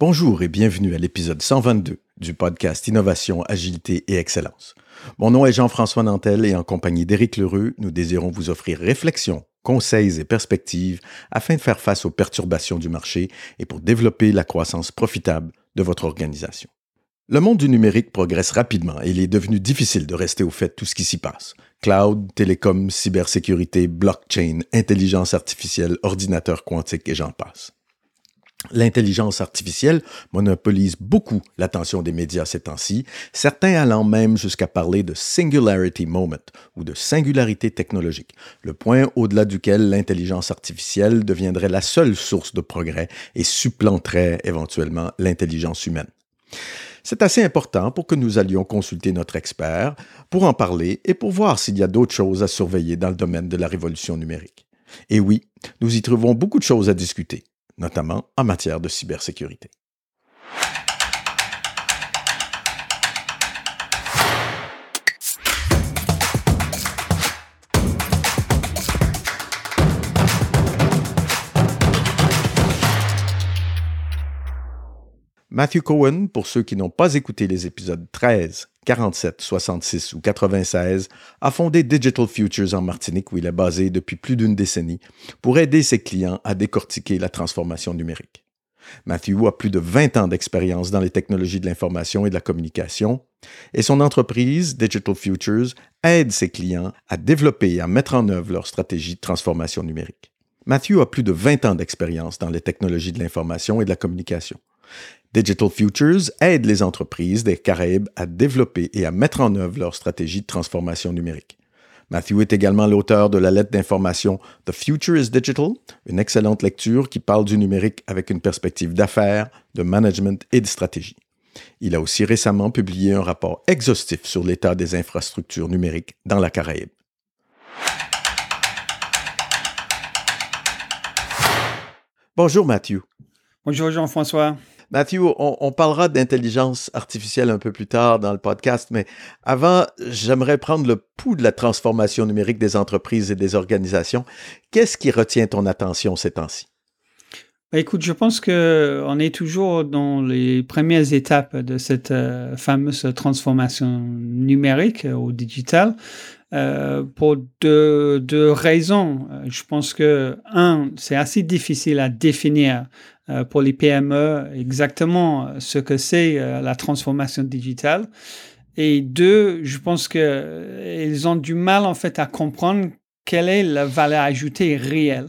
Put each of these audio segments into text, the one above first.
Bonjour et bienvenue à l'épisode 122 du podcast Innovation, Agilité et Excellence. Mon nom est Jean-François Nantel et en compagnie d'Éric Lheureux, nous désirons vous offrir réflexions, conseils et perspectives afin de faire face aux perturbations du marché et pour développer la croissance profitable de votre organisation. Le monde du numérique progresse rapidement et il est devenu difficile de rester au fait de tout ce qui s'y passe. Cloud, télécom, cybersécurité, blockchain, intelligence artificielle, ordinateur quantique et j'en passe. L'intelligence artificielle monopolise beaucoup l'attention des médias ces temps-ci, certains allant même jusqu'à parler de singularity moment ou de singularité technologique, le point au-delà duquel l'intelligence artificielle deviendrait la seule source de progrès et supplanterait éventuellement l'intelligence humaine. C'est assez important pour que nous allions consulter notre expert pour en parler et pour voir s'il y a d'autres choses à surveiller dans le domaine de la révolution numérique. Et oui, nous y trouvons beaucoup de choses à discuter notamment en matière de cybersécurité. Matthew Cohen, pour ceux qui n'ont pas écouté les épisodes 13, 47, 66 ou 96, a fondé Digital Futures en Martinique où il est basé depuis plus d'une décennie pour aider ses clients à décortiquer la transformation numérique. Matthew a plus de 20 ans d'expérience dans les technologies de l'information et de la communication et son entreprise, Digital Futures, aide ses clients à développer et à mettre en œuvre leur stratégie de transformation numérique. Matthew a plus de 20 ans d'expérience dans les technologies de l'information et de la communication. Digital Futures aide les entreprises des Caraïbes à développer et à mettre en œuvre leur stratégie de transformation numérique. Matthew est également l'auteur de la lettre d'information The Future is Digital, une excellente lecture qui parle du numérique avec une perspective d'affaires, de management et de stratégie. Il a aussi récemment publié un rapport exhaustif sur l'état des infrastructures numériques dans la Caraïbe. Bonjour Matthew. Bonjour Jean-François. Matthew, on, parlera d'intelligence artificielle un peu plus tard dans le podcast, mais avant, j'aimerais prendre le pouls de la transformation numérique des entreprises et des organisations. Qu'est-ce qui retient ton attention ces temps-ci? Bah, écoute, je pense que on est toujours dans les premières étapes de cette euh, fameuse transformation numérique euh, au digital. Euh, pour deux, deux, raisons. Je pense que, un, c'est assez difficile à définir euh, pour les PME exactement ce que c'est euh, la transformation digitale. Et deux, je pense qu'ils euh, ont du mal en fait à comprendre quelle est la valeur ajoutée réelle.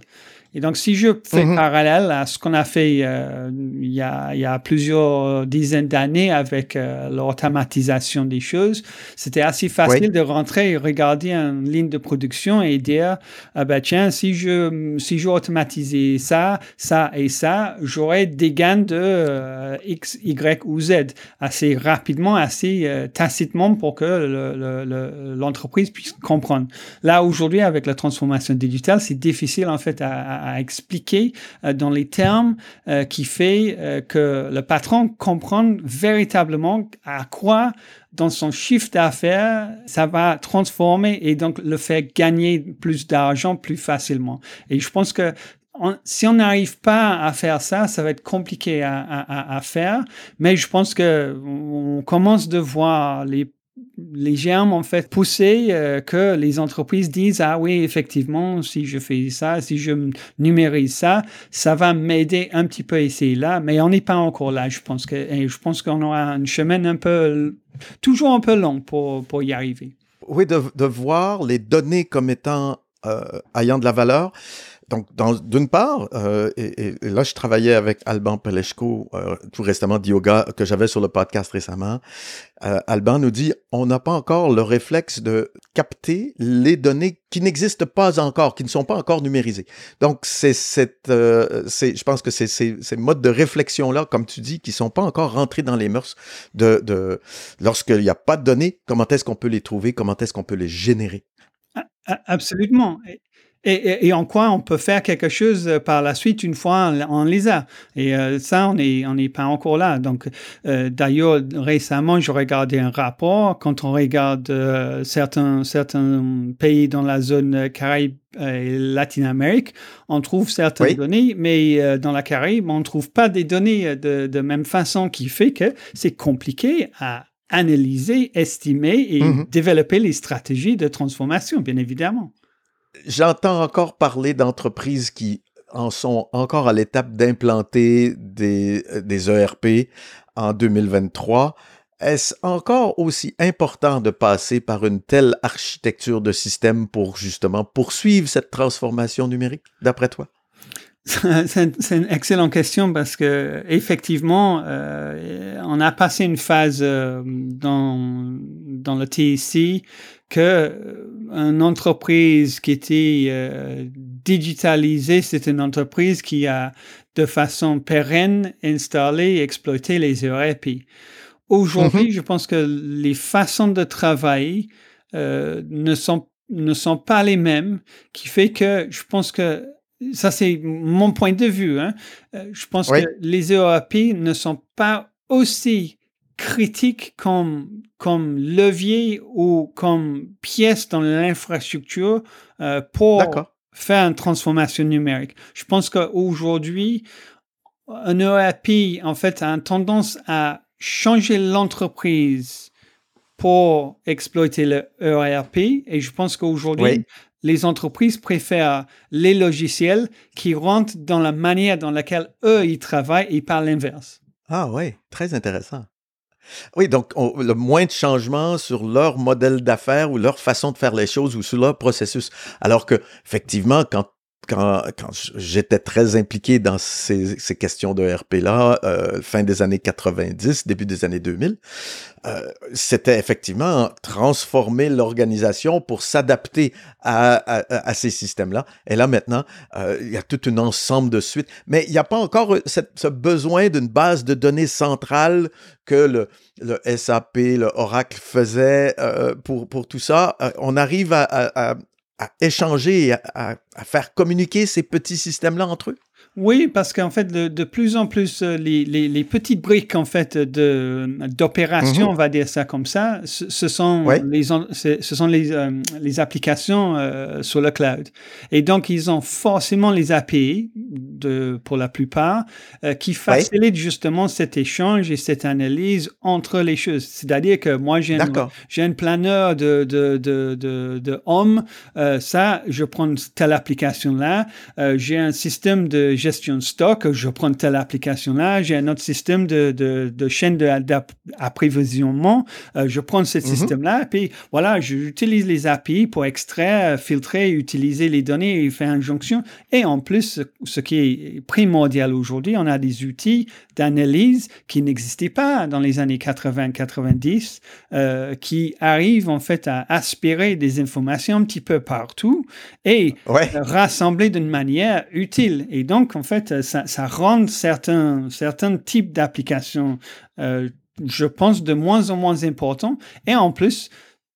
Et donc, si je fais mhm. parallèle à ce qu'on a fait euh, il, y a, il, y a, plusieurs dizaines d'années avec euh, l'automatisation des choses, c'était assez facile de rentrer et regarder une ligne de production et dire, ah ben tiens, si je, si je automatisais ça, ça et ça, j'aurais des gains de euh, X, Y ou Z assez rapidement, assez euh, tacitement pour que l'entreprise puisse comprendre. Là, aujourd'hui, avec la transformation digitale, c'est difficile en fait à à, expliquer euh, dans les termes euh, qui fait euh, que le patron comprend véritablement à quoi dans son chiffre d'affaires, ça va transformer et donc le faire gagner plus d'argent plus facilement. Et je pense que si on n'arrive pas à faire ça, ça va être compliqué à, à, à faire. Mais je pense que on commence de voir les les germes ont fait pousser euh, que les entreprises disent ah oui effectivement si je fais ça si je numérise ça ça va m'aider un petit peu ici et là mais on n'est pas encore là je pense que je pense qu'on aura un chemin un peu toujours un peu long pour, pour y arriver. Oui de, de voir les données comme étant euh, ayant de la valeur donc, d'une part, euh, et, là, je travaillais avec Alban Peleshko, euh, tout récemment, de yoga, que j'avais sur le podcast récemment. Euh, Alban nous dit, on n'a pas encore le réflexe de capter les données qui n'existent pas encore, qui ne sont pas encore numérisées. Donc, c'est cette, c'est, je pense que c'est ces modes de réflexion-là, comme tu dis, qui sont pas encore rentrés dans les mœurs de, lorsqu'il n'y a pas de données, comment est-ce qu'on peut les trouver, comment est-ce qu'on peut les générer? Absolument. En quoi on peut faire quelque chose euh, par la suite une fois on, les a. Et euh, ça, on n'est on est pas encore là. Donc, euh, d'ailleurs, récemment, je regardais un rapport. Quand on regarde certains, certains pays dans la zone Caraïbe et Latine-Amérique, on trouve certaines données, mais dans la Caraïbe, on ne trouve pas des données de, de même façon qui fait que c'est compliqué à analyser, estimer et mm-hmm. développer les stratégies de transformation, bien évidemment j'entends encore parler d'entreprises qui en sont encore à l'étape d'implanter des, euh, des ERP en 2023. Est-ce encore aussi important de passer par une telle architecture de système pour justement poursuivre cette transformation numérique, d'après toi? C'est une excellente question parce que effectivement, euh, on a passé une phase euh, dans dans le TIC que euh, une entreprise qui était euh, digitalisée, c'est une entreprise qui a de façon pérenne installé et exploité les ERP. Aujourd'hui, mm-hmm. je pense que les façons de travailler euh, ne sont ne sont pas les mêmes, qui fait que je pense que ça c'est mon point de vue. Hein, je pense que les ERP ne sont pas aussi critique comme, comme levier ou comme pièce dans l'infrastructure euh, pour faire une transformation numérique. Je pense qu'aujourd'hui, un ERP, en fait, a une tendance à changer l'entreprise pour exploiter le ERP. Et je pense qu'aujourd'hui, les entreprises préfèrent les logiciels qui rentrent dans la manière dans laquelle eux, ils travaillent et par l'inverse. Ah oui, très intéressant. Oui, donc le moins de changements sur leur modèle d'affaires ou leur façon de faire les choses ou sur leur processus. Alors que, effectivement, quand quand, j'étais très impliqué dans ces, questions de RP-là, euh, fin des années 90, début des années 2000, euh, c'était effectivement transformer l'organisation pour s'adapter à, ces systèmes-là. Et là, maintenant, euh, il y a tout un ensemble de suites. Mais il n'y a pas encore ce besoin d'une base de données centrale que le, SAP, le Oracle faisait pour, tout ça. On arrive à, à échanger et à, à, faire communiquer ces petits systèmes-là entre eux? Oui, parce qu'en fait, de, de, plus en plus, euh, les, les, les, petites briques en fait de d'opération, mhm. on va dire ça comme ça, ce, ce sont les ce sont les, euh, les applications euh, sur le cloud. Et donc, ils ont forcément les API de pour la plupart qui facilitent justement cet échange et cette analyse entre les choses. C'est-à-dire que moi, j'ai un, j'ai un planeur de de de de, de hommes, ça, je prends telle application là. j'ai un système de gestion de stock, je prends telle application-là, j'ai un autre système de, de, de chaîne d'approvisionnement, euh, je prends ce mm-hmm. système-là, puis voilà, j'utilise les API pour extraire, filtrer, utiliser les données et faire une jonction. Et en plus, ce qui est primordial aujourd'hui, on a des outils d'analyse qui n'existaient pas dans les années 80-90, euh, qui arrivent en fait à aspirer des informations un petit peu partout et rassembler d'une manière utile. Et donc, en fait, ça, rend certains, certains types d'applications, euh, je pense, de moins en moins importants. Et en plus,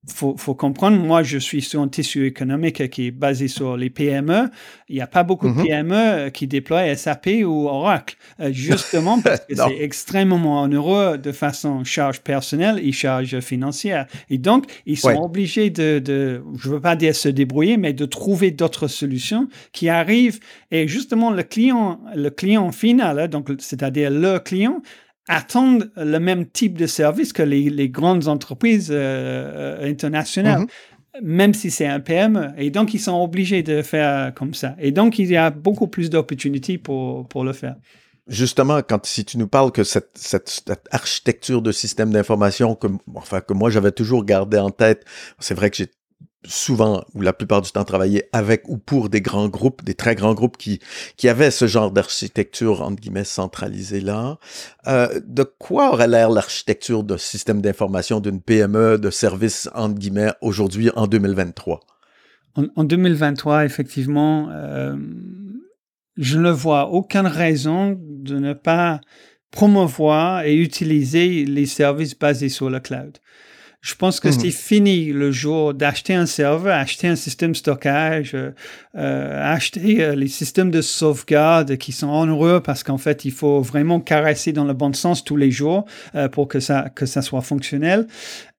faut, faut comprendre, moi, je suis sur un tissu économique qui est basé sur les PME. Il n'y a pas beaucoup de PME mm-hmm. qui déploient SAP ou Oracle, euh, justement parce que c'est extrêmement onéreux de façon charge personnelle et charge financière. Et donc, ils sont obligés de, de, je veux pas dire se débrouiller, mais de trouver d'autres solutions qui arrivent. Et justement, le client, le client final, hein, donc, c'est-à-dire le client, attendent le même type de service que les, les grandes entreprises euh, euh, internationales. Mm-hmm. même si c'est un PME. Et donc, ils sont obligés de faire comme ça. Et donc, il y a beaucoup plus d'opportunités pour, pour le faire. Justement, quand si tu nous parles que cette, cette, cette architecture de système d'information que, enfin, que moi j'avais toujours gardé en tête, c'est vrai que j'ai souvent ou la plupart du temps travaillé avec ou pour des grands groupes, des très grands groupes qui, qui avaient ce genre d'architecture, entre guillemets, centralisée là. Euh, de quoi aurait l'air l'architecture de système d'information d'une PME de service, entre guillemets, aujourd'hui en 2023? En, 2023, effectivement, euh, je ne vois aucune raison de ne pas promouvoir et utiliser les services basés sur le cloud Je pense que Mhm. c'est fini le jour d'acheter un serveur, acheter un système de stockage, euh, euh, acheter euh, les systèmes de sauvegarde qui sont onéreux parce qu'en fait, il faut vraiment caresser dans le bon sens tous les jours euh, pour que ça, que ça soit fonctionnel.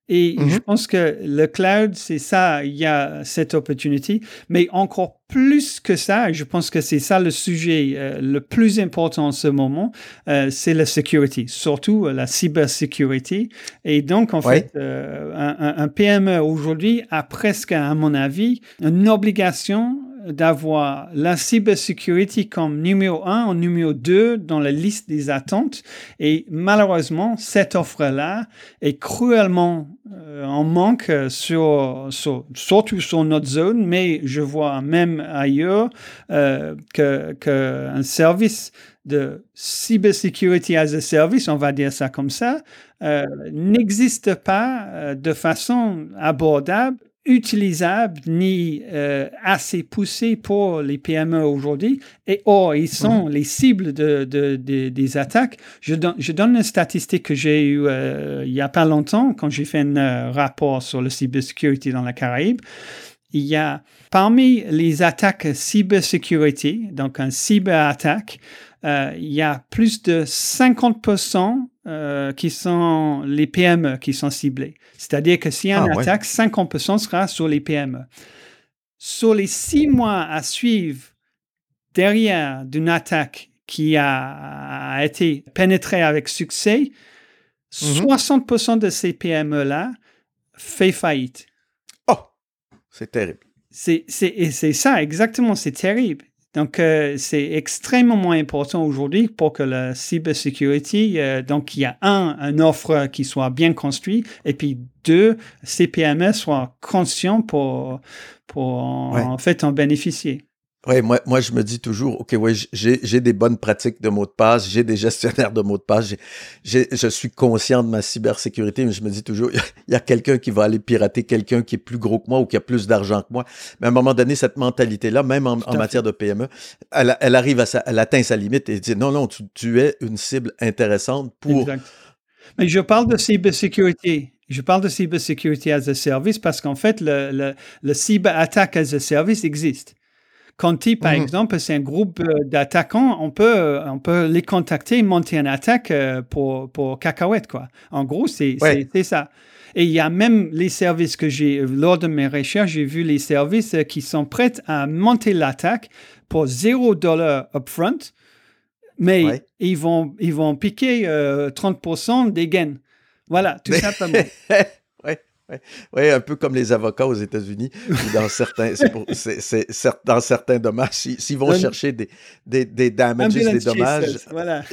Et Mhm. je pense que le cloud, c'est ça, il y a cette opportunité. Mais encore plus que ça, je pense que c'est ça le sujet euh, le plus important en ce moment, euh, c'est la sécurité, surtout euh, la cybersécurité. Et donc, en Ouais. fait, euh, un PME aujourd'hui a presque, à mon avis, une obligation d'avoir la cybersécurité comme numéro un ou numéro deux dans la liste des attentes. Et malheureusement, cette offre-là est cruellement euh, en manque euh, sur, sur- surtout sur notre zone, mais je vois même ailleurs euh, que, que un service de cybersécurité as a service, on va dire ça comme ça, euh, n'existe pas de façon abordable utilisable ni euh, assez poussé pour les PME aujourd'hui. Et or, ils sont les cibles de, de- de- des attaques. Je, donne- je donne une statistique que j'ai eue euh, il n'y a pas longtemps quand j'ai fait un euh, rapport sur la cybersécurité dans la Caraïbe. Il y a parmi les attaques cybersécurité, donc un cyberattaque, il y a plus de 50% euh, qui sont les PME qui sont ciblés. C'est-à-dire que s'il y a une Ah, ouais. attaque, 50% sera sur les PME. Sur les six mois à suivre derrière d'une attaque qui a, été pénétrée avec succès, Mhm. 60% de ces PME-là fait faillite. Oh, c'est terrible. C'est ça, exactement, c'est terrible. Donc, euh, c'est extrêmement important aujourd'hui pour que la cybersécurité, euh, donc, il y a un, une offre qui soit bien construite, et puis deux, ces PME soient conscients pour, pour en, Ouais. en fait en bénéficier. Ouais, moi, moi, je me dis toujours, OK, ouais, j'ai, j'ai des bonnes pratiques de mots de passe, j'ai des gestionnaires de mots de passe, je suis conscient de ma cybersécurité, mais je me dis toujours, il y a quelqu'un qui va aller pirater quelqu'un qui est plus gros que moi ou qui a plus d'argent que moi. Mais à un moment donné, cette mentalité-là, même en, matière de PME, elle, elle arrive à sa, elle atteint sa limite et dit, non, non, tu, tu es une cible intéressante pour... Exact. Mais je parle de cybersécurité. Je parle de cybersécurité as a service parce qu'en fait, le, le, le cyberattaque as a service existe. Conti, par Mhm. exemple, c'est un groupe euh, d'attaquants. On peut, euh, on peut les contacter, monter une attaque euh, pour, pour cacahuètes, quoi. En gros, c'est Ouais. ça. Et il y a même les services que j'ai, lors de mes recherches, j'ai vu les services qui sont prêts à monter l'attaque pour 0 dollar upfront, mais Ouais. ils, vont, ils vont piquer euh, 30% des gains. Voilà, tout simplement. ouais, ouais, un peu comme les avocats aux États-Unis, dans certains, c'est pour- dans certains dommages, s'ils vont Un- chercher des, des, des damages, des dommages, Voilà.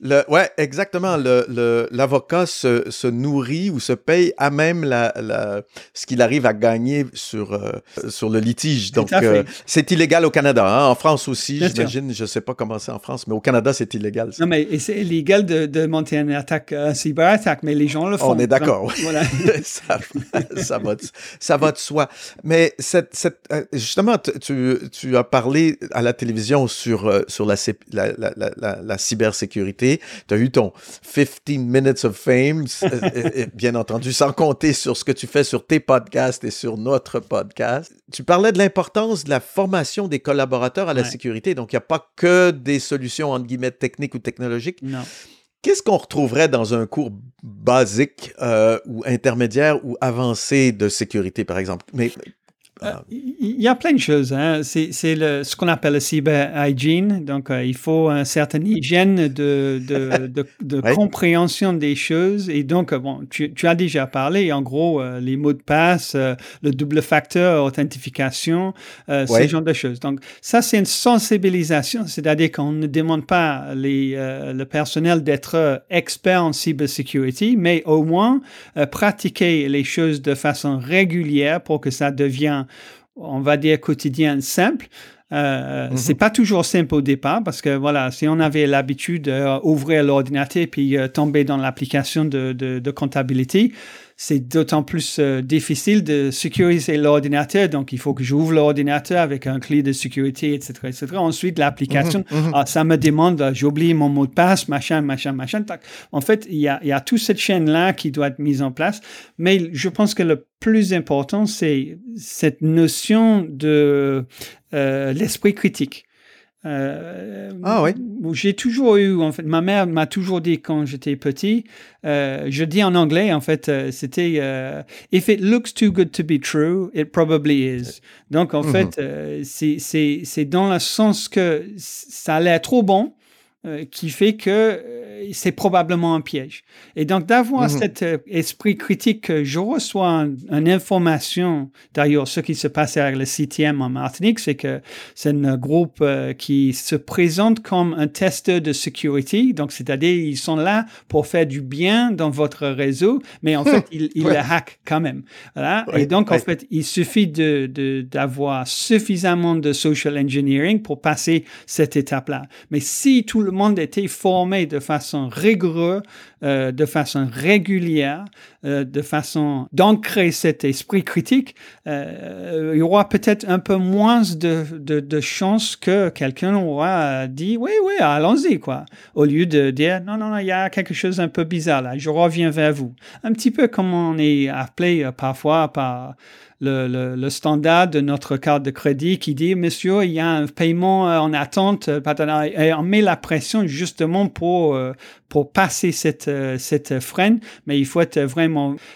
Le, ouais, exactement. Le, le- l'avocat se, se nourrit ou se paye à même la, la, ce qu'il arrive à gagner sur, euh, sur le litige. Donc, euh, c'est illégal au Canada. hein. En France aussi, j'imagine. Je sais pas comment c'est en France, mais au Canada, c'est illégal. ça. Non, mais c'est illégal de, de monter une attaque, cyberattaque, mais les gens le font. On est d'accord, oui. Voilà. ça, va de, ça va de soi. Mais cette, cette, euh, justement, tu- tu, as parlé à la télévision sur, euh, sur la, la, la, la, cybersécurité. Tu as eu ton 15 minutes of fame, euh, bien entendu, sans compter sur ce que tu fais sur tes podcasts et sur notre podcast. Tu parlais de l'importance de la formation des collaborateurs à la Ouais. sécurité. Donc, il n'y a pas que des solutions, entre guillemets, techniques ou technologiques. Non. Qu'est-ce qu'on retrouverait dans un cours basique euh, ou intermédiaire ou avancé de sécurité, par exemple? Il y a plein de choses. Hein. C'est c'est le- ce qu'on appelle le cyber hygiene. Donc, euh, il faut une certaine hygiène de, de, de, de Ouais. compréhension des choses. Et donc, euh, bon, tu, tu as déjà parlé, en gros, euh, les mots de passe, euh, le double facteur, authentification, euh, Ouais. ce genre de choses. Donc, ça, c'est une sensibilisation. C'est-à-dire qu'on ne demande pas les, euh, le personnel d'être euh, expert en cybersécurité, mais au moins euh, pratiquer les choses de façon régulière pour que ça devienne, on va dire, quotidien simple. Euh, Mhm. C'est pas toujours simple au départ parce que voilà, si on avait l'habitude d'ouvrir l'ordinateur puis euh, tomber dans l'application de, de, de comptabilité, c'est d'autant plus euh, difficile de sécuriser l'ordinateur. Donc, il faut que j'ouvre l'ordinateur avec un clé de sécurité, etc., etc. Ensuite, l'application, mhm, mhm. Ah, ça me demande, euh, j'oublie mon mot de passe, machin, machin, machin. En fait, il y a, il y a toute cette chaîne-là qui doit être mise en place. Mais je pense que le plus important, c'est cette notion de euh, l'esprit critique. Euh, ah oui. J'ai toujours eu, en fait, ma mère m'a toujours dit quand j'étais petit, euh, je dis en anglais, en fait, euh, c'était If it looks too good to be true, it probably is. Donc, en mm-hmm. fait, c'est dans le sens que ça a l'air trop bon, euh, qui fait que euh, c'est probablement un piège. Et donc d'avoir mhm. cet euh, esprit critique que je reçois une information, d'ailleurs ce qui se passe avec le CTM en Martinique, c'est que c'est un groupe qui se présente comme un testeur de sécurité, donc c'est-à-dire ils sont là pour faire du bien dans votre réseau, mais en fait ils, ils le hackent quand même. Voilà. Et donc en fait il suffit de d'avoir suffisamment de social engineering pour passer cette étape-là. Mais si tout le monde était formé de façon rigoureuse, euh, de façon régulière, euh, de façon d'ancrer cet esprit critique, euh, il y aura peut-être un peu moins de, de, de chances que quelqu'un aura dit oui, oui, allons-y, quoi. Au lieu de dire non, non, non, il y a quelque chose un peu bizarre là, je reviens vers vous. Un petit peu comme on est appelé parfois par le, le, standard de notre carte de crédit qui dit, monsieur, il y a un paiement euh, en attente, euh, et on met la pression justement pour, euh, pour passer cette, cette freine, mais il faut être vraiment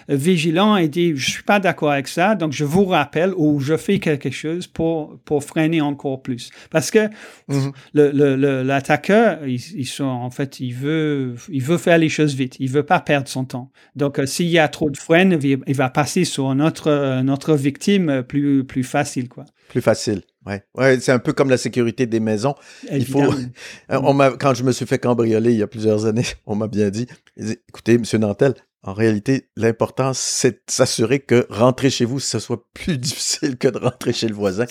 vigilant et dire, je suis pas d'accord avec ça, donc je vous rappelle ou je fais quelque chose pour, pour freiner encore plus. Parce que mm-hmm. le l'attaqueur, il, sont, en fait, il veut, il veut faire les choses vite, il veut pas perdre son temps. Donc, s'il y a trop de freine, il va passer sur notre, notre victime euh, plus, plus facile, quoi. Plus facile. Ouais, ouais c'est un peu comme la sécurité des maisons. Il faut. on quand je me suis fait cambrioler il y a plusieurs années, on m'a bien dit, écoutez, Monsieur Nantel, en réalité, l'important, c'est de s'assurer que rentrer chez vous, ce soit plus difficile que de rentrer chez le voisin.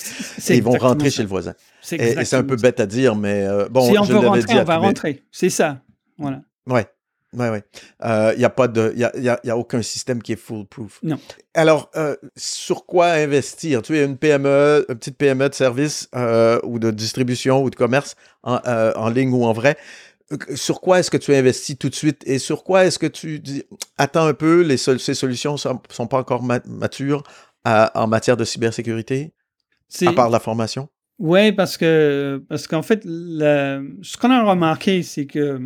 Et ils vont rentrer chez le voisin. Et, c'est un peu bête à dire, mais euh, bon, si on je veut rentrer, on va rentrer. C'est ça. Voilà. Ouais. Oui, oui. Il euh, n'y a, pas de, y a, y a, y a, aucun système qui est foolproof. Non. Alors, euh, sur quoi investir? Tu es une PME, une petite PME de service euh, ou de distribution ou de commerce en, en ligne ou en vrai. Sur quoi est-ce que tu investis tout de suite et sur quoi est-ce que tu dis attends un peu, les ces solutions ne sont, sont, pas encore matures en matière de cybersécurité, à part la formation? Oui, parce que parce qu'en fait, ce qu'on a remarqué, c'est que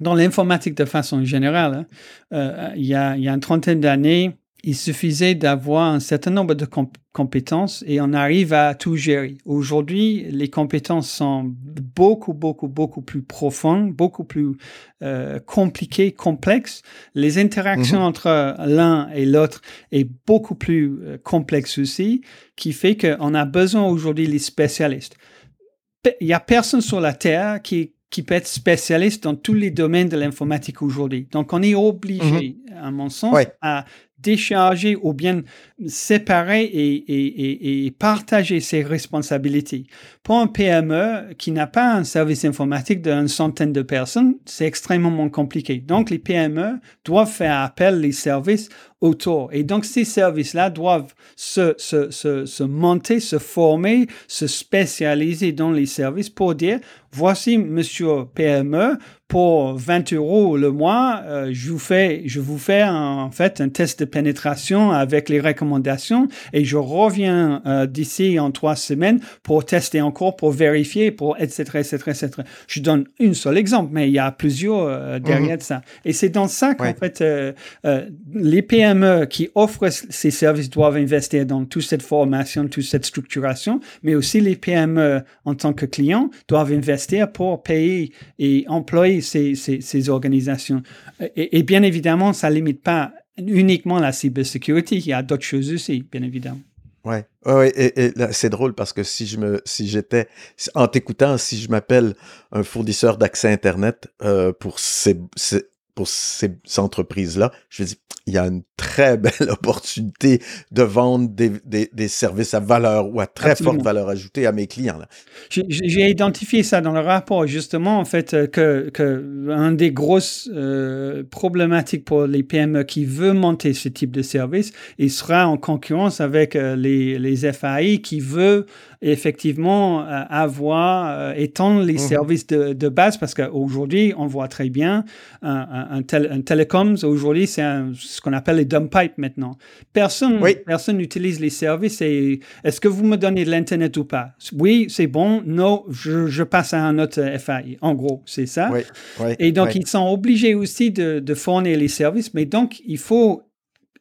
dans l'informatique de façon générale, hein, euh, il, y a, il, y a, une trentaine d'années, il suffisait d'avoir un certain nombre de compétences et on arrive à tout gérer. Aujourd'hui, les compétences sont beaucoup, beaucoup, beaucoup plus profondes, beaucoup plus euh, compliquées, complexes. Les interactions mm-hmm. entre l'un et l'autre est beaucoup plus euh, complexe aussi, qui fait qu'on a besoin aujourd'hui des spécialistes. Il n'y a personne sur la Terre qui qui peut être spécialiste dans tous les domaines de l'informatique aujourd'hui. Donc, on est obligé, mhm. à mon sens, à décharger ou bien séparer et, et, et, partager ses responsabilités. Pour un PME qui n'a pas un service informatique d'une centaine de personnes, c'est extrêmement compliqué. Donc, les PME doivent faire appel les services autour. Et donc, ces services-là doivent se, se, se, se, monter, se former, se spécialiser dans les services pour dire, voici, monsieur PME, pour 20 euros le mois, euh, je vous fais, je vous fais en fait un test de pénétration avec les recommandations et je reviens euh, d'ici en trois semaines pour tester encore, pour vérifier, pour etc etc etc. Je donne un seul exemple, mais il y a plusieurs euh, derrière mhm. ça. Et c'est dans ça qu'en fait les PME qui offrent ces services doivent investir dans toute cette formation, toute cette structuration, mais aussi les PME en tant que clients doivent investir pour payer et employer ces, organisations. Et, bien évidemment, ça ne limite pas uniquement la cybersécurité. Il y a d'autres choses aussi, bien évidemment. Ouais, ouais, et, c'est drôle parce que si je me, si j'étais, en t'écoutant, si je m'appelle un fournisseur d'accès Internet euh, pour ces, pour ces entreprises-là, je dis, il y a une très belle opportunité de vendre des, des, des services à valeur ou à très forte valeur ajoutée à mes clients. J'ai identifié ça dans le rapport, justement, en fait, euh, que, que un des grosses euh, problématiques pour les PME qui veulent monter ce type de service, il sera en concurrence avec euh, les, les FAI qui veulent effectivement avoir, euh, étendre les mmh services de, de, base parce qu'aujourd'hui, on voit très bien un, un, tel, un télécoms, aujourd'hui, c'est ce qu'on appelle les dump pipes maintenant. Personne personne n'utilise les services et est-ce que vous me donnez de l'Internet ou pas? Oui, c'est bon. Non, je, je, passe à un autre FAI. En gros, c'est ça. et donc, ils sont obligés aussi de, de fournir les services, mais donc, il faut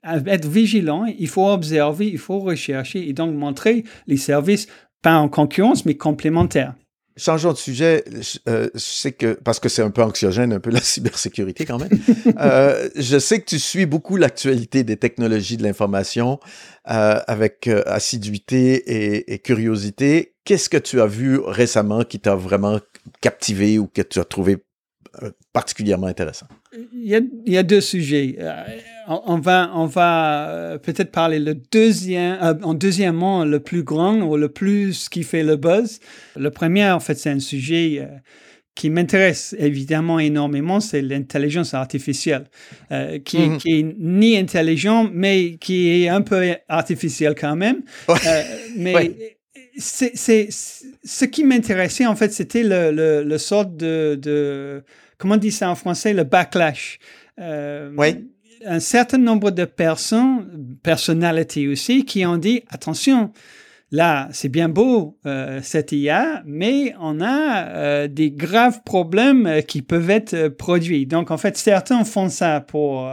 être vigilant, il faut observer, il faut rechercher et donc montrer les services pas en concurrence, mais complémentaires. Changeons de sujet. Euh, je sais que, parce que c'est un peu anxiogène, un peu la cybersécurité quand même. euh, je sais que tu suis beaucoup l'actualité des technologies de l'information euh, avec assiduité et, curiosité. Qu'est-ce que tu as vu récemment qui t'a vraiment captivé ou que tu as trouvé particulièrement intéressant. Il y a, il y a deux sujets. Euh, on va, on va euh, peut-être parler le deuxième, en deuxièmement, le plus grand ou le plus qui fait le buzz. Le premier, en fait, c'est un sujet qui m'intéresse évidemment énormément, c'est l'intelligence artificielle, qui, qui, est ni intelligent, mais qui est un peu artificielle quand même. mais c'est, ce qui m'intéressait, en fait, c'était le, le, le sort de, de, comment on dit ça en français, le backlash. Euh, oui. Un certain nombre de personnes, personnalités aussi, qui ont dit, attention, là, c'est bien beau, euh, cette IA, mais on a euh, des graves problèmes euh, qui peuvent être produits. Donc, en fait, certains font ça pour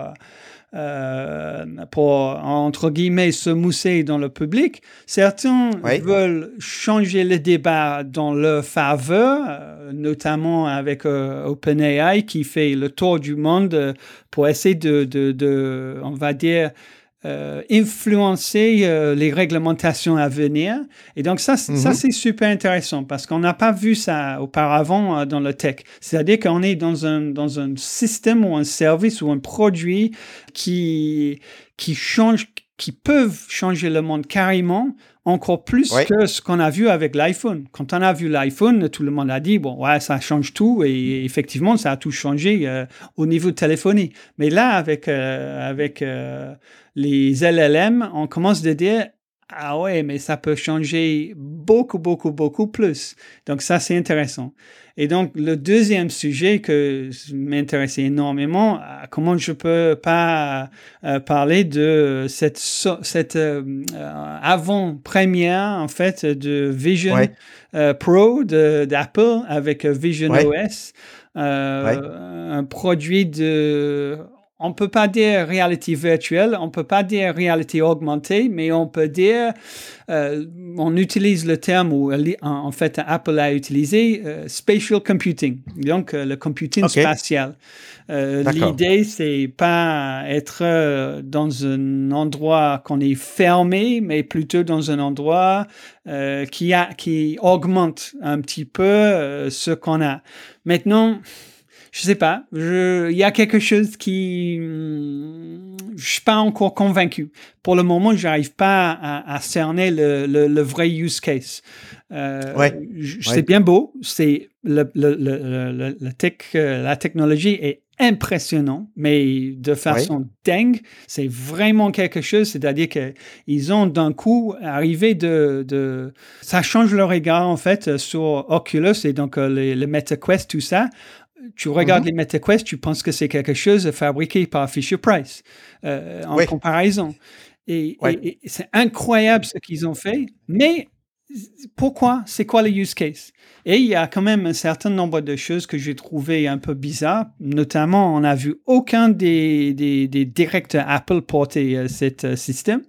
euh, pour, entre guillemets, se mousser dans le public. Certains veulent changer le débat dans leur faveur, euh, notamment avec euh, OpenAI qui fait le tour du monde pour essayer de, de, de on va dire, euh, influencer euh, les réglementations à venir. Et donc ça, ça mhm. c'est super intéressant parce qu'on n'a pas vu ça auparavant euh, dans le tech. C'est-à-dire qu'on est dans un, dans un système ou un service ou un produit qui, qui change, qui peuvent changer le monde carrément encore plus que ce qu'on a vu avec l'iPhone. Quand on a vu l'iPhone, tout le monde a dit, bon, ouais, ça change tout, et effectivement, ça a tout changé au niveau de téléphonie. Mais là, avec, avec les LLM, on commence de dire ah ouais, mais ça peut changer beaucoup, beaucoup, beaucoup plus. Donc ça, c'est intéressant. Et donc, le deuxième sujet que m'intéressait énormément, euh, comment je peux pas euh, parler de cette, cette euh, avant-première, en fait, de Vision Pro d'Apple avec Vision OS. un produit de on peut pas dire réalité virtuelle, on peut pas dire réalité augmentée, mais on peut dire, euh, on utilise le terme ou en fait Apple a utilisé euh, spatial computing, donc euh, le computing spatial. L'idée c'est pas être dans un endroit qu'on est fermé, mais plutôt dans un endroit qui a qui augmente un petit peu ce qu'on a. Maintenant je sais pas, il y a quelque chose qui, hmm, je suis pas encore convaincu. Pour le moment, j'arrive pas à, cerner le, le, vrai use case. Euh, ouais, c'est bien beau, c'est le, le, tech, euh, la technologie est impressionnant, mais de façon dingue. C'est vraiment quelque chose, c'est-à-dire qu'ils ont d'un coup arrivé de, de, Ça change leur regard, en fait, sur Oculus et donc euh, le MetaQuest, tout ça tu regardes mhm. les MetaQuest, tu penses que c'est quelque chose fabriqué par Fisher Price euh, en comparaison. Et, c'est incroyable ce qu'ils ont fait, mais pourquoi? C'est quoi le use case? Et il y a quand même un certain nombre de choses que j'ai trouvées un peu bizarres. Notamment, on n'a vu aucun des, des, directeurs Apple porter euh, ce euh, système.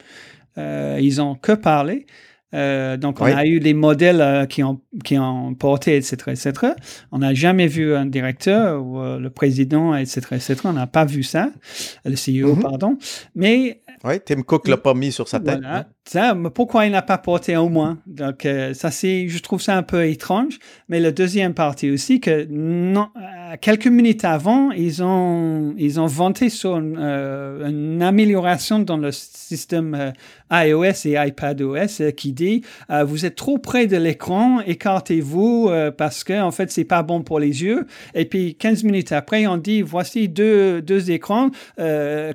ils ont que parlé. Euh, donc, on a eu les modèles euh, qui, ont, qui ont porté, etc., etc. On n'a jamais vu un directeur ou euh, le président, etc., etc. On n'a pas vu ça, le CEO, mhm. pardon. Mais. Oui, Tim Cook l'a pas mis sur sa tête. Hein. ça, pourquoi il n'a pas porté au moins? Donc ça c'est, je trouve ça un peu étrange. Mais la deuxième partie aussi que non, quelques minutes avant, ils ont ils ont vanté sur une, une amélioration dans le système iOS et iPadOS qui dit vous êtes trop près de l'écran, écartez-vous parce que en fait c'est pas bon pour les yeux. Et puis 15 minutes après, on dit voici deux deux écrans,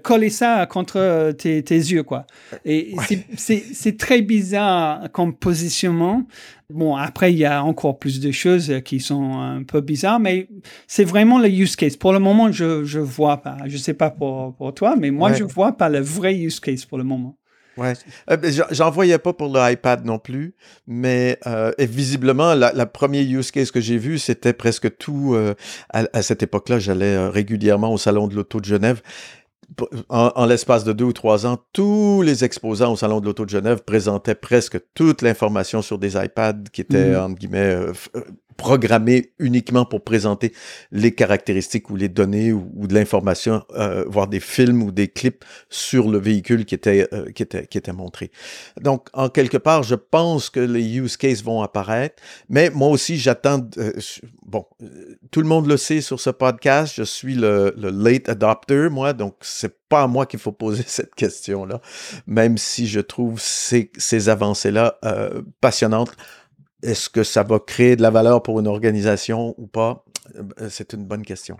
collez ça contre tes, tes yeux quoi. Et c'est c'est très bizarre comme positionnement. Bon, après, il y a encore plus de choses qui sont un peu bizarres, mais c'est vraiment le use case. Pour le moment, je ne vois pas. Je ne sais pas pour, pour toi, mais moi, je ne vois pas le vrai use case pour le moment. Ouais, euh, ben, j'en voyais pas pour l'iPad non plus, mais euh, visiblement la, la première use case que j'ai vu, c'était presque tout. Euh, à, à, cette époque-là, j'allais euh, régulièrement au salon de l'auto de Genève en, l'espace de deux ou trois ans, tous les exposants au Salon de l'Auto de Genève présentaient presque toute l'information sur des iPads qui étaient, mmh. entre guillemets, euh, euh, programmé uniquement pour présenter les caractéristiques ou les données ou, de l'information, euh, voire des films ou des clips sur le véhicule qui était, euh, qui était, montré. Donc, en quelque part, je pense que les use cases vont apparaître, mais moi aussi, j'attends, euh, bon, tout le monde le sait sur ce podcast, je suis le, late adopter, moi, donc c'est pas à moi qu'il faut poser cette question-là, même si je trouve ces, avancées-là passionnantes est-ce que ça va créer de la valeur pour une organisation ou pas? Euh, c'est une bonne question.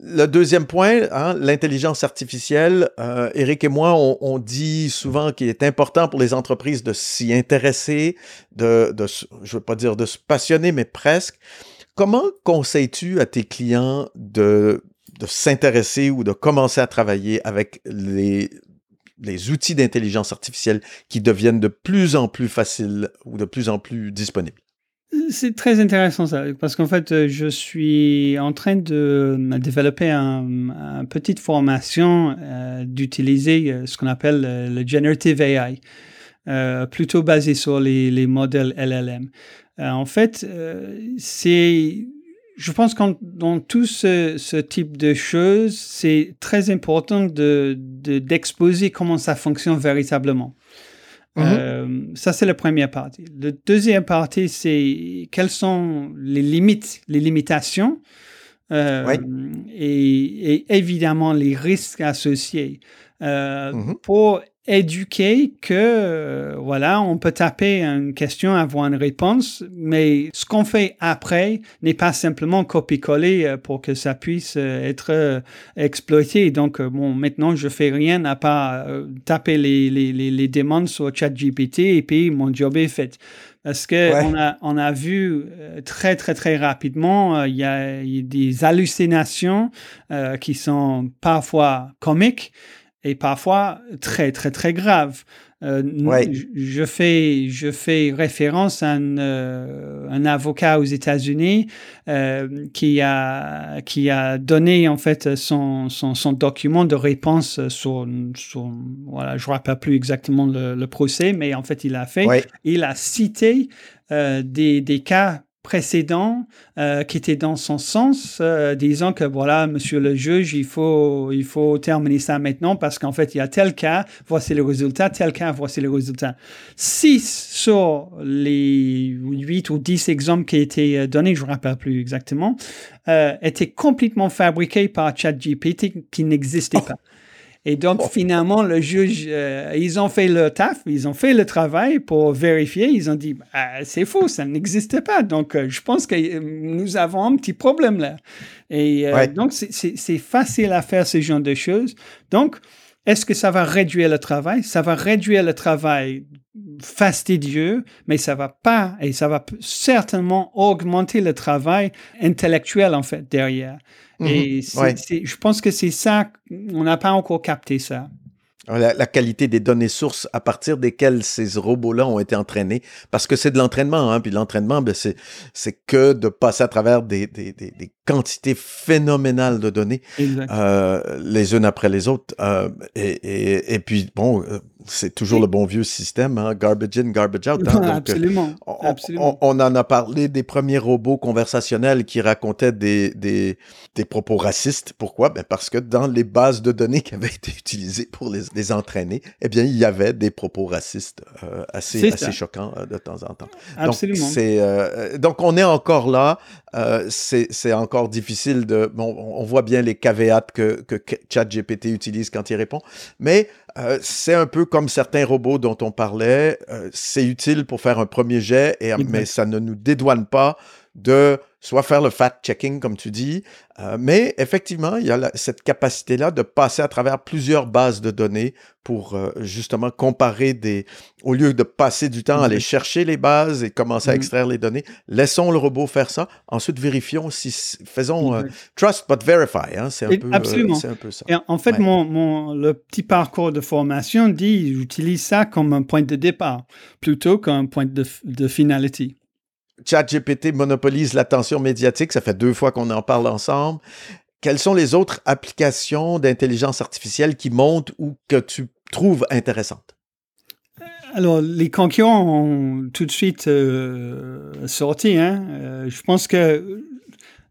Le deuxième point, hein, l'intelligence artificielle. Euh, Eric et moi, on, dit souvent qu'il est important pour les entreprises de s'y intéresser, de, je veux pas dire de se passionner, mais presque. Comment conseilles-tu à tes clients de, de s'intéresser ou de commencer à travailler avec les, les outils d'intelligence artificielle qui deviennent de plus en plus faciles ou de plus en plus disponibles. C'est très intéressant ça, parce qu'en fait, je suis en train de développer une un petite formation euh, d'utiliser euh, ce qu'on appelle euh, le generative AI, plutôt basé sur les modèles LLM. en fait, c'est je pense que dans tout ce, ce, type de choses, c'est très important de, d'exposer comment ça fonctionne véritablement. Mm-hmm. Euh, ça, c'est la première partie. La deuxième partie, c'est quelles sont les limites, les limitations euh, et, et, évidemment les risques associés. Euh, mm-hmm. Pour éduquer que, euh, voilà, on peut taper une question, avoir une réponse, mais ce qu'on fait après n'est pas simplement copier-coller euh, pour que ça puisse être exploité. Donc, bon, maintenant, je fais rien à part taper les, les, les, les demandes sur ChatGPT et puis mon job est fait. Parce que on, a, on a vu très, très, très rapidement, il y, a, des hallucinations qui sont parfois comiques, et parfois très, très, très grave. Euh, je, fais, je fais référence à un, euh, un avocat aux États-Unis euh, qui, a, qui a donné en fait son, son, son document de réponse sur, sur, voilà, je ne rappelle plus exactement le, le, procès, mais en fait il a fait, il a cité euh, des, des cas précédent euh, qui était dans son sens, euh, disant que voilà, monsieur le juge, il faut, il faut terminer ça maintenant parce qu'en fait, il y a tel cas, voici le résultat, tel cas, voici le résultat. Six sur les huit ou dix exemples qui étaient euh, donnés, je ne me rappelle plus exactement, étaient complètement fabriqués par ChatGPT qui n'existait pas. Et donc, oh. finalement, le juge, euh, ils ont fait le taf, ils ont fait le travail pour vérifier. Ils ont dit, bah, c'est faux, ça n'existe pas. Donc, euh, je pense que euh, nous avons un petit problème là. Et donc, c'est facile à faire ce genre de choses. Donc, est-ce que ça va réduire le travail? Ça va réduire le travail fastidieux, mais ça va pas, et ça va certainement augmenter le travail intellectuel, en fait, derrière. Et mhm. je pense que c'est ça, on n'a pas encore capté ça. La, qualité des données sources à partir desquelles ces robots-là ont été entraînés, parce que c'est de l'entraînement, hein, puis l'entraînement, ben c'est, c'est que de passer à travers des, des, des, des quantités phénoménales de données, euh, les unes après les autres, euh, et, et, et, puis bon, euh, c'est toujours le bon vieux système, hein, garbage in, garbage out. Hein, absolument. On, On, en a parlé des premiers robots conversationnels qui racontaient des, des, des propos racistes. Pourquoi? Ben parce que dans les bases de données qui avaient été utilisées pour les, les entraîner, eh bien, il y avait des propos racistes euh, assez, assez choquants euh, de temps en temps. Absolument. Donc, euh, donc on est encore là. c'est encore difficile de... Bon, on voit bien les caveats que, que ChatGPT utilise quand il répond, mais euh, c'est un peu comme certains robots dont on parlait. Euh, c'est utile pour faire un premier jet, et, mais ça ne nous dédouane pas de soit faire le fact-checking, comme tu dis, euh, mais effectivement, il y a cette capacité-là de passer à travers plusieurs bases de données pour euh, justement comparer des... Au lieu de passer du temps à aller chercher les bases et commencer à mm-hmm. extraire les données, laissons le robot faire ça. Ensuite, vérifions si... Faisons euh, trust but verify. Hein, c'est un, peu, Absolument. un peu ça. Et en fait, mon, mon, le petit parcours de formation dit j'utilise ça comme un point de départ plutôt qu'un point de, de finalité. ChatGPT monopolise l'attention médiatique. Ça fait deux fois qu'on en parle ensemble. Quelles sont les autres applications d'intelligence artificielle qui montent ou que tu trouves intéressantes? Alors, les concurrents ont tout de suite euh, sorti. Hein. Euh, je pense que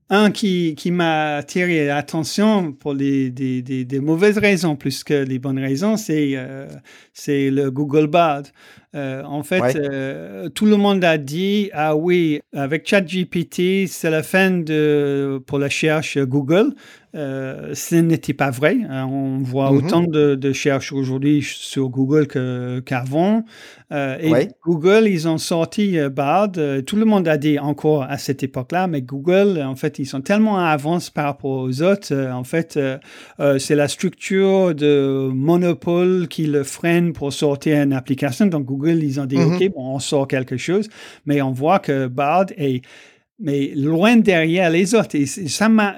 un qui, m'a attiré l'attention pour des, mauvaises raisons plus que les bonnes raisons, c'est euh, c'est le Google Bard. Euh, en fait, euh, tout le monde a dit ah oui, avec ChatGPT, c'est la fin de pour la recherche Google. Euh, ce n'était pas vrai. Hein. On voit mm-hmm. autant de, de recherches aujourd'hui sur Google qu'avant. et Google, ils ont sorti Bard. tout le monde a dit encore à cette époque-là, mais Google, en fait, ils sont tellement en avance par rapport aux autres. en fait, c'est la structure de monopole qui le freine pour sortir une application. Donc, Google, ils ont dit, mm-hmm. OK, bon, on sort quelque chose, mais on voit que Bard est mais loin derrière les autres. Et ça m'a,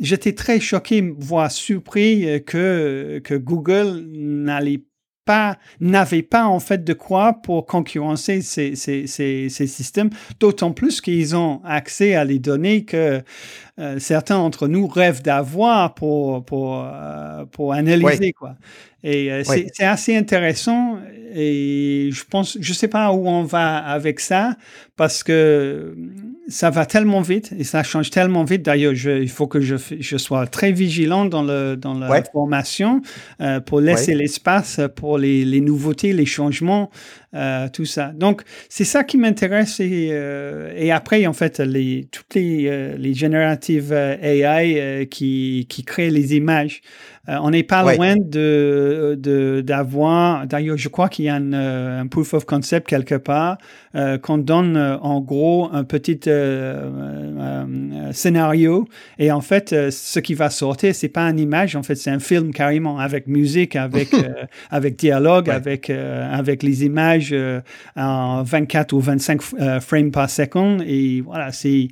j'étais très choqué, voire surpris euh, que, que Google n'allait pas, n'avait pas en fait de quoi pour concurrencer ces, ces, ces, ces systèmes, d'autant plus qu'ils ont accès à les données que euh, certains d'entre nous rêvent d'avoir pour, pour, euh, pour analyser. Quoi. Et euh, c'est assez intéressant et je pense, je sais pas où on va avec ça parce que ça va tellement vite et ça change tellement vite. D'ailleurs, il faut que je, je, sois très vigilant dans, le, dans la formation euh, pour laisser l'espace pour les, les, nouveautés, les changements, euh, tout ça. Donc, c'est ça qui m'intéresse et, euh, et, après, en fait, les, toutes les, les génératives AI qui, qui créent les images. Euh, on n'est pas loin de d'avoir. D'ailleurs, je crois qu'il y a euh, un, proof of concept quelque part euh, qu'on donne en gros un petit scénario et en fait, ce qui va sortir, c'est pas une image, en fait, c'est un film carrément avec musique, avec avec dialogue, avec avec les images en 24 ou 25 frames par seconde et voilà, c'est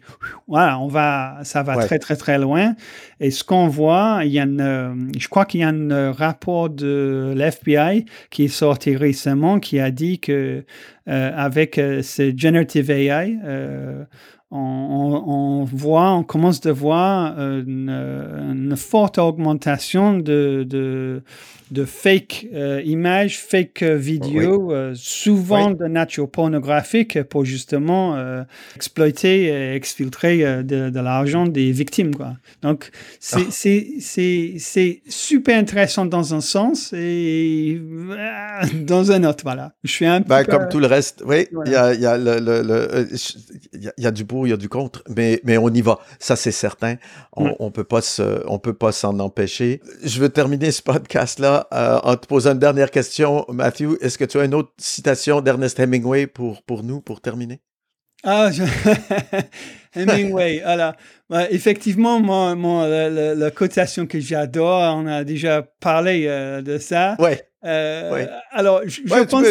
voilà, on va, ça va très très très loin. Et ce qu'on voit, il y a une, je crois qu'il y a un euh, rapport de l'FBI qui est sorti récemment qui a dit que euh, avec euh, ce generative AI, on, voit, on commence de voir une, forte augmentation de, de, de fake images, fake vidéos, souvent de nature pornographique pour justement exploiter et exfiltrer de, de l'argent des victimes. Quoi. Donc, c'est ah. super intéressant dans un sens et dans un autre. Voilà. Je suis un peu. Ben, comme tout le reste, oui, il y, a, y, a le, le, y, a, du pour, il y a du contre, mais, mais on y va. Ça, c'est certain. On, pas se, on peut pas s'en empêcher. Je veux terminer ce podcast-là euh, en te posant une dernière question. Matthew, est-ce que tu as une autre citation d'Ernest Hemingway pour, pour nous, pour terminer? Ah, Hemingway, alors, effectivement, moi, moi la, cotation que j'adore, on a déjà parlé euh, de ça. Ouais. Euh, alors, je, pense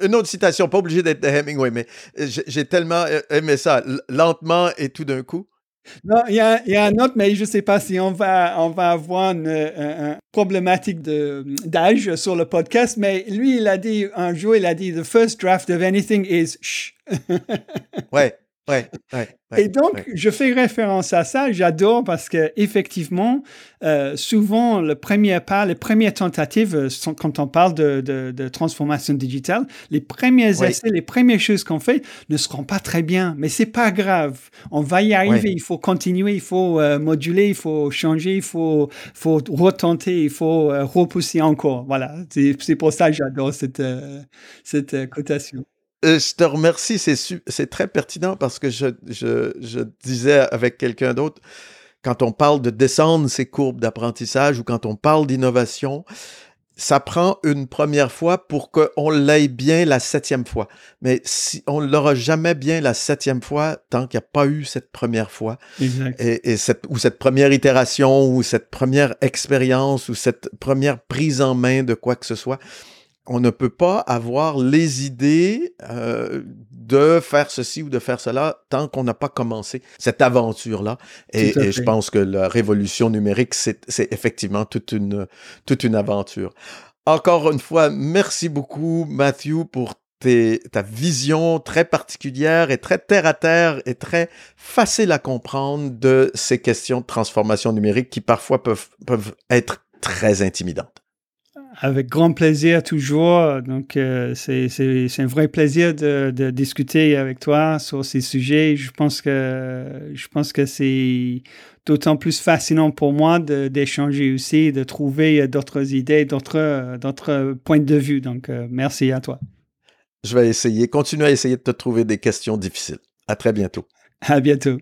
une autre citation, pas obligé d'être de Hemingway, mais j'ai tellement aimé ça, lentement et tout d'un coup. Non, il y a, un autre, mais je ne sais pas si on va, on va avoir une, problématique d'âge sur le podcast, mais lui, il a dit un jour, il a dit The first draft of anything is shh. ouais. Et donc, je fais référence à ça. J'adore parce que effectivement, euh, souvent, le premier pas, les premières tentatives, euh, sont, quand on parle de, de, transformation digitale, les premiers essais, les premières choses qu'on fait ne seront pas très bien, mais c'est pas grave. On va y arriver. Il faut continuer, il faut euh, moduler, il faut changer, il faut, faut retenter, il faut repousser encore. Voilà. C'est pour ça que j'adore cette, cette cotation. Euh, je te remercie, c'est très pertinent parce que je, je, je disais avec quelqu'un d'autre, quand on parle de descendre ces courbes d'apprentissage ou quand on parle d'innovation, ça prend une première fois pour qu'on l'aille bien la septième fois. Mais si on l'aura jamais bien la septième fois tant qu'il n'y a pas eu cette première fois. Exact. Et, et cette, ou cette première itération ou cette première expérience ou cette première prise en main de quoi que ce soit on ne peut pas avoir les idées euh, de faire ceci ou de faire cela tant qu'on n'a pas commencé cette aventure-là. Et, je pense que la révolution numérique, c'est effectivement toute une, toute une aventure. Encore une fois, merci beaucoup, Matthew, pour ta vision très particulière et très terre à terre et très facile à comprendre de ces questions de transformation numérique qui parfois peuvent, peuvent être très intimidantes. Avec grand plaisir toujours. Donc, euh, c'est un vrai plaisir de, de, discuter avec toi sur ces sujets. Je pense que, je pense que c'est d'autant plus fascinant pour moi d'échanger aussi, de trouver d'autres idées, d'autres points de vue. Donc, euh, merci à toi. Je vais essayer, continuer à essayer de te trouver des questions difficiles. À très bientôt. À bientôt.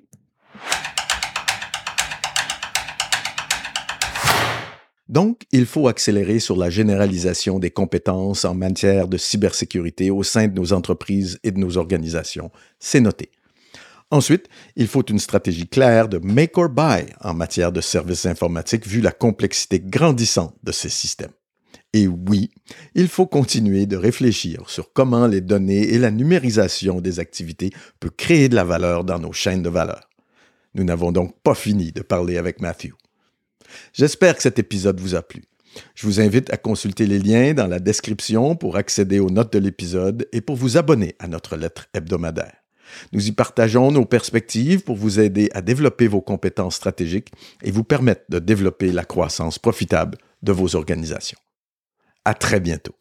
Donc, il faut accélérer sur la généralisation des compétences en matière de cybersécurité au sein de nos entreprises et de nos organisations. C'est noté. Ensuite, il faut une stratégie claire de make or buy en matière de services informatiques vu la complexité grandissante de ces systèmes. Et oui, il faut continuer de réfléchir sur comment les données et la numérisation des activités peut créer de la valeur dans nos chaînes de valeur. Nous n'avons donc pas fini de parler avec Matthew. J'espère que cet épisode vous a plu. Je vous invite à consulter les liens dans la description pour accéder aux notes de l'épisode et pour vous abonner à notre lettre hebdomadaire. Nous y partageons nos perspectives pour vous aider à développer vos compétences stratégiques et vous permettre de développer la croissance profitable de vos organisations. À très bientôt.